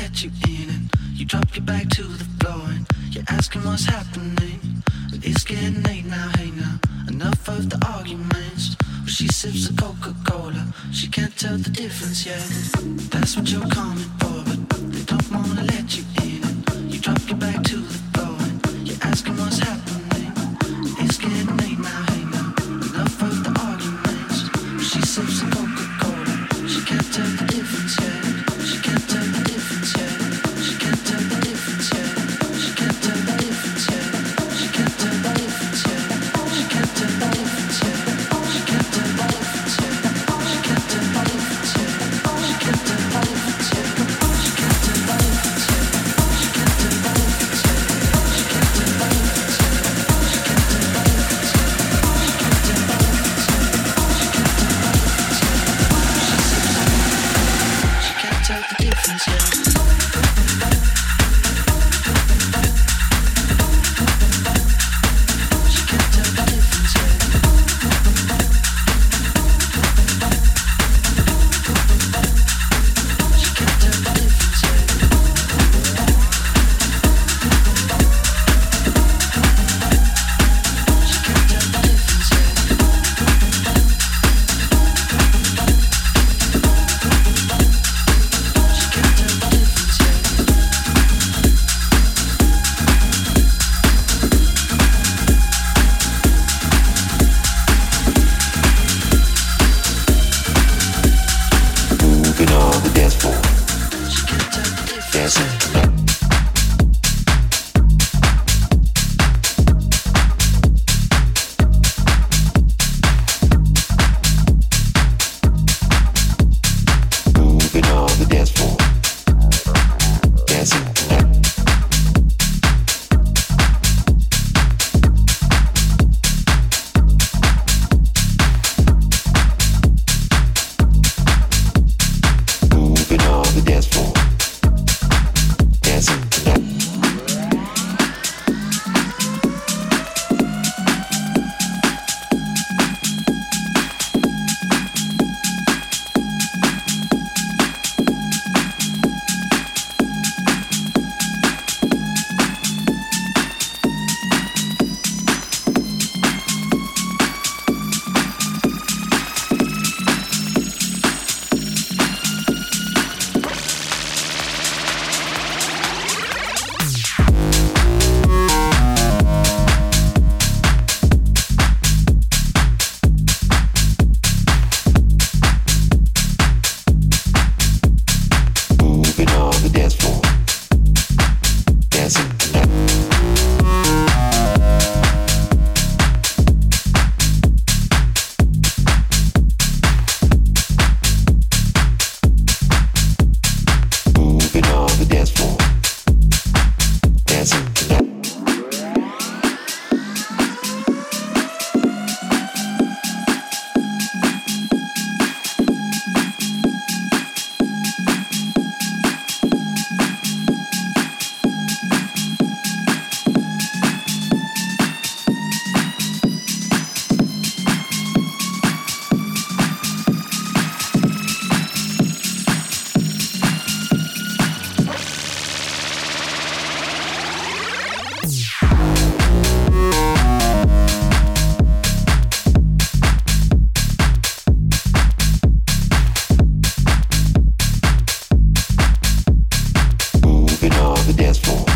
let you in and you drop your back to the floor and you're asking what's happening. but it's getting late now, hey now. Enough of the arguments. Well, she sips a Coca-Cola, she can't tell the difference yet. That's what you're coming for, but they don't wanna let you in and you drop your back to the dance floor.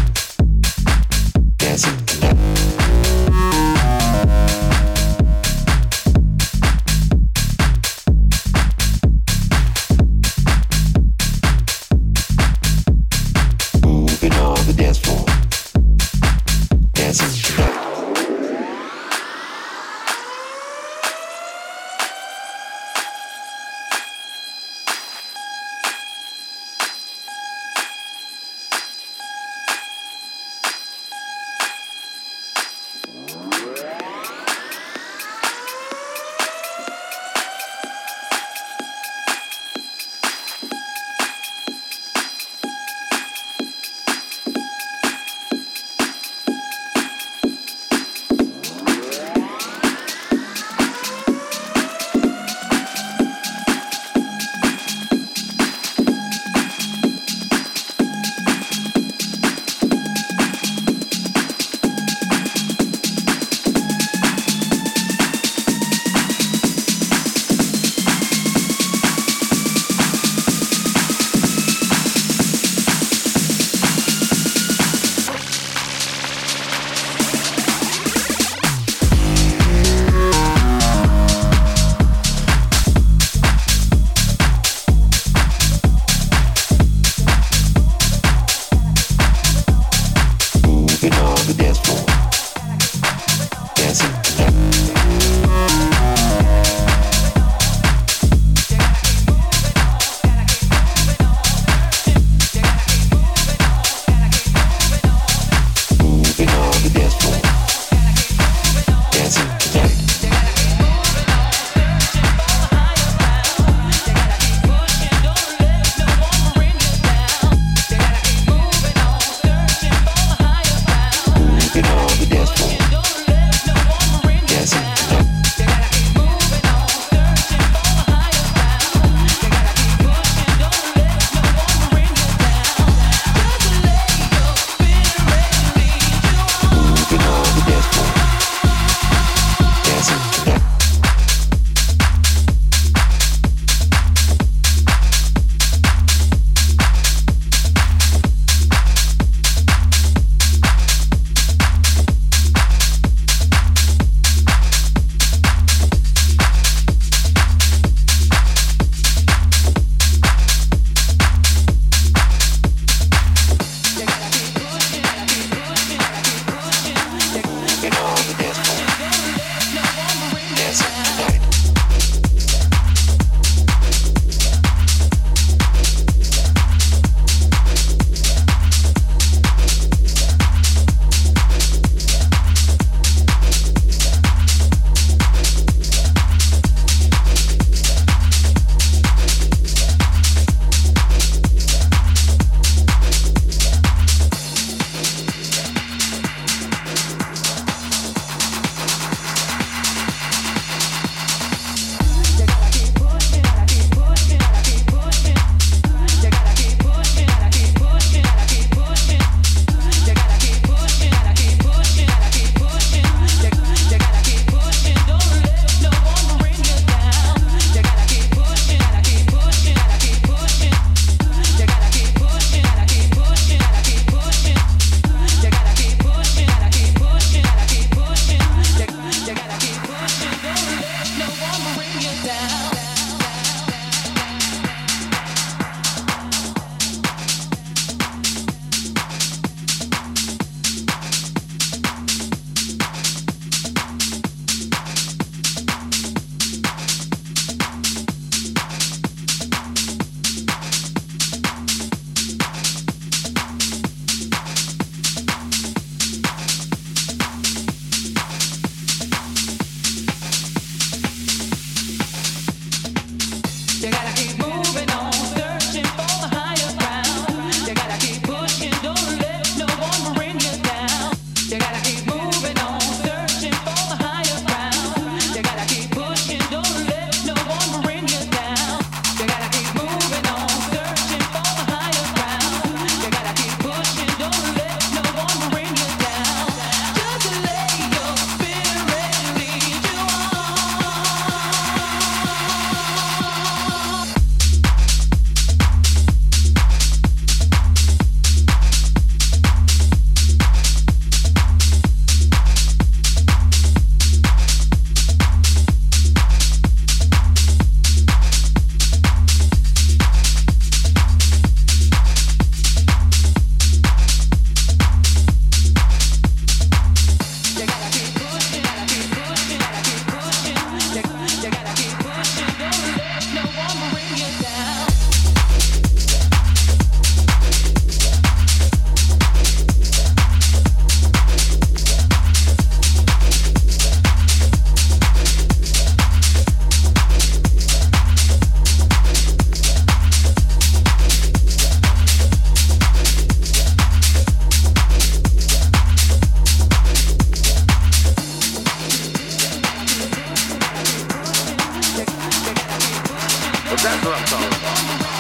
on the way.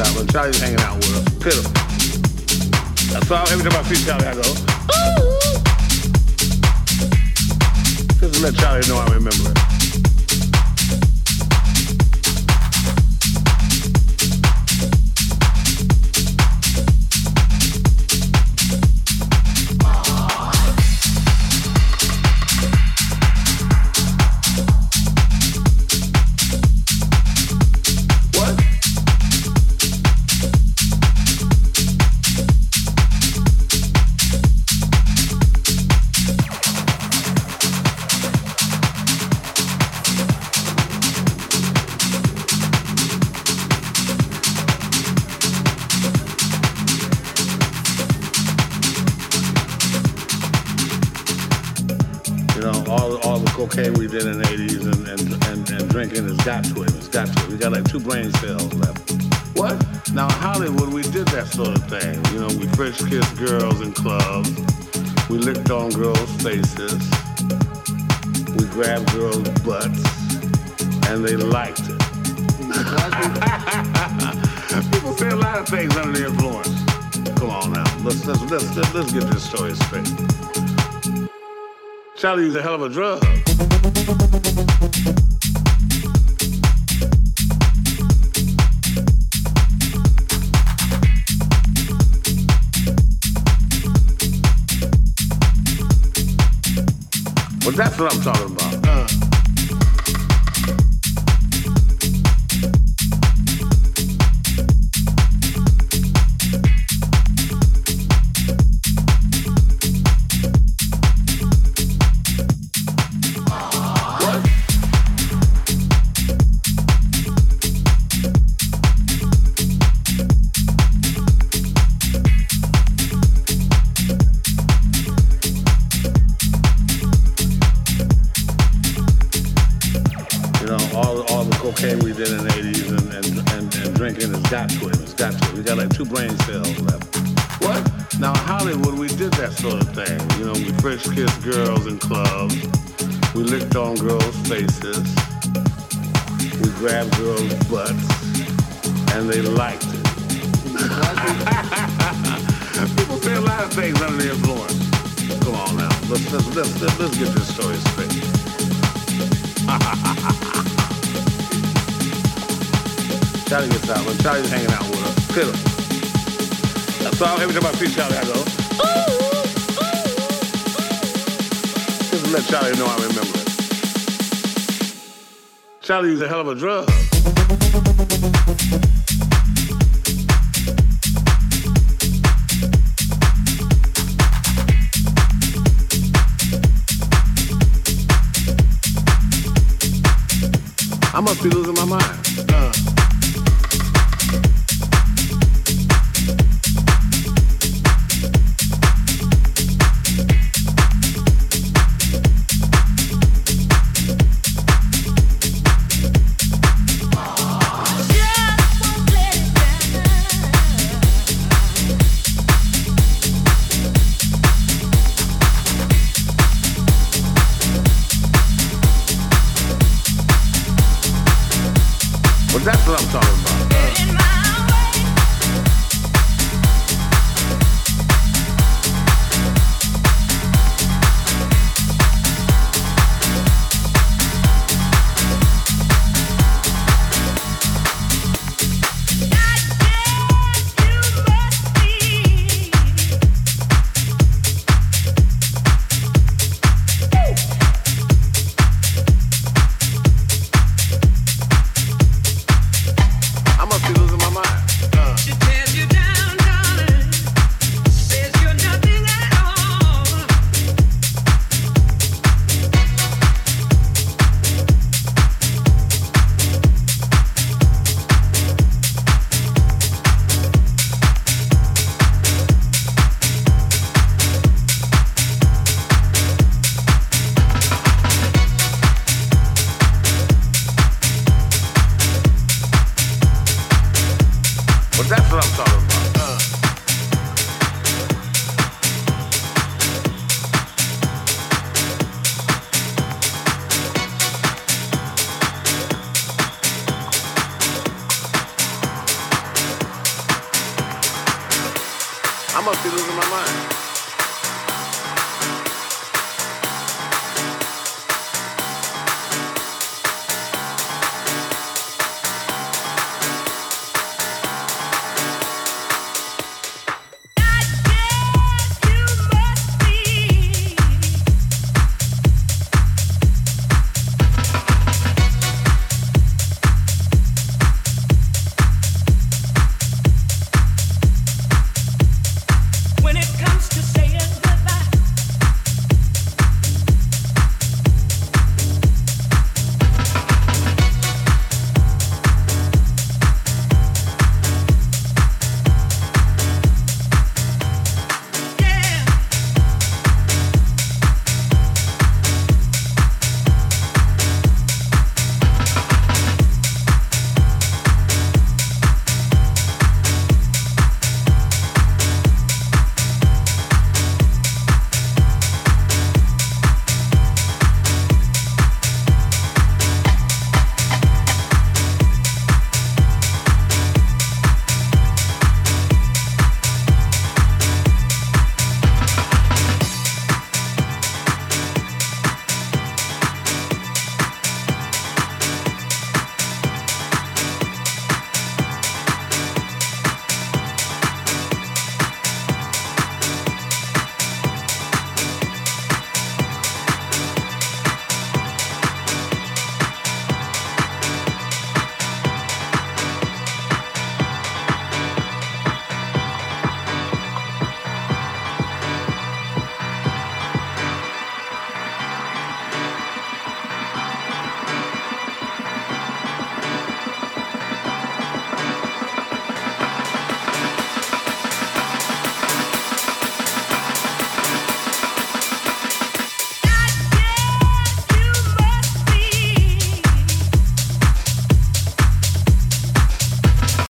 Out when Charlie's hanging out with. Pitiful. That's all. Every time I see Charlie, I go, ooh. Just to let Charlie know I remember influence. Come on now. Let's, let's, let's, let's, let's get this story straight. Charlie used a hell of a drug. That's what I'm talking about. Uh. Charlie a hell of a drug.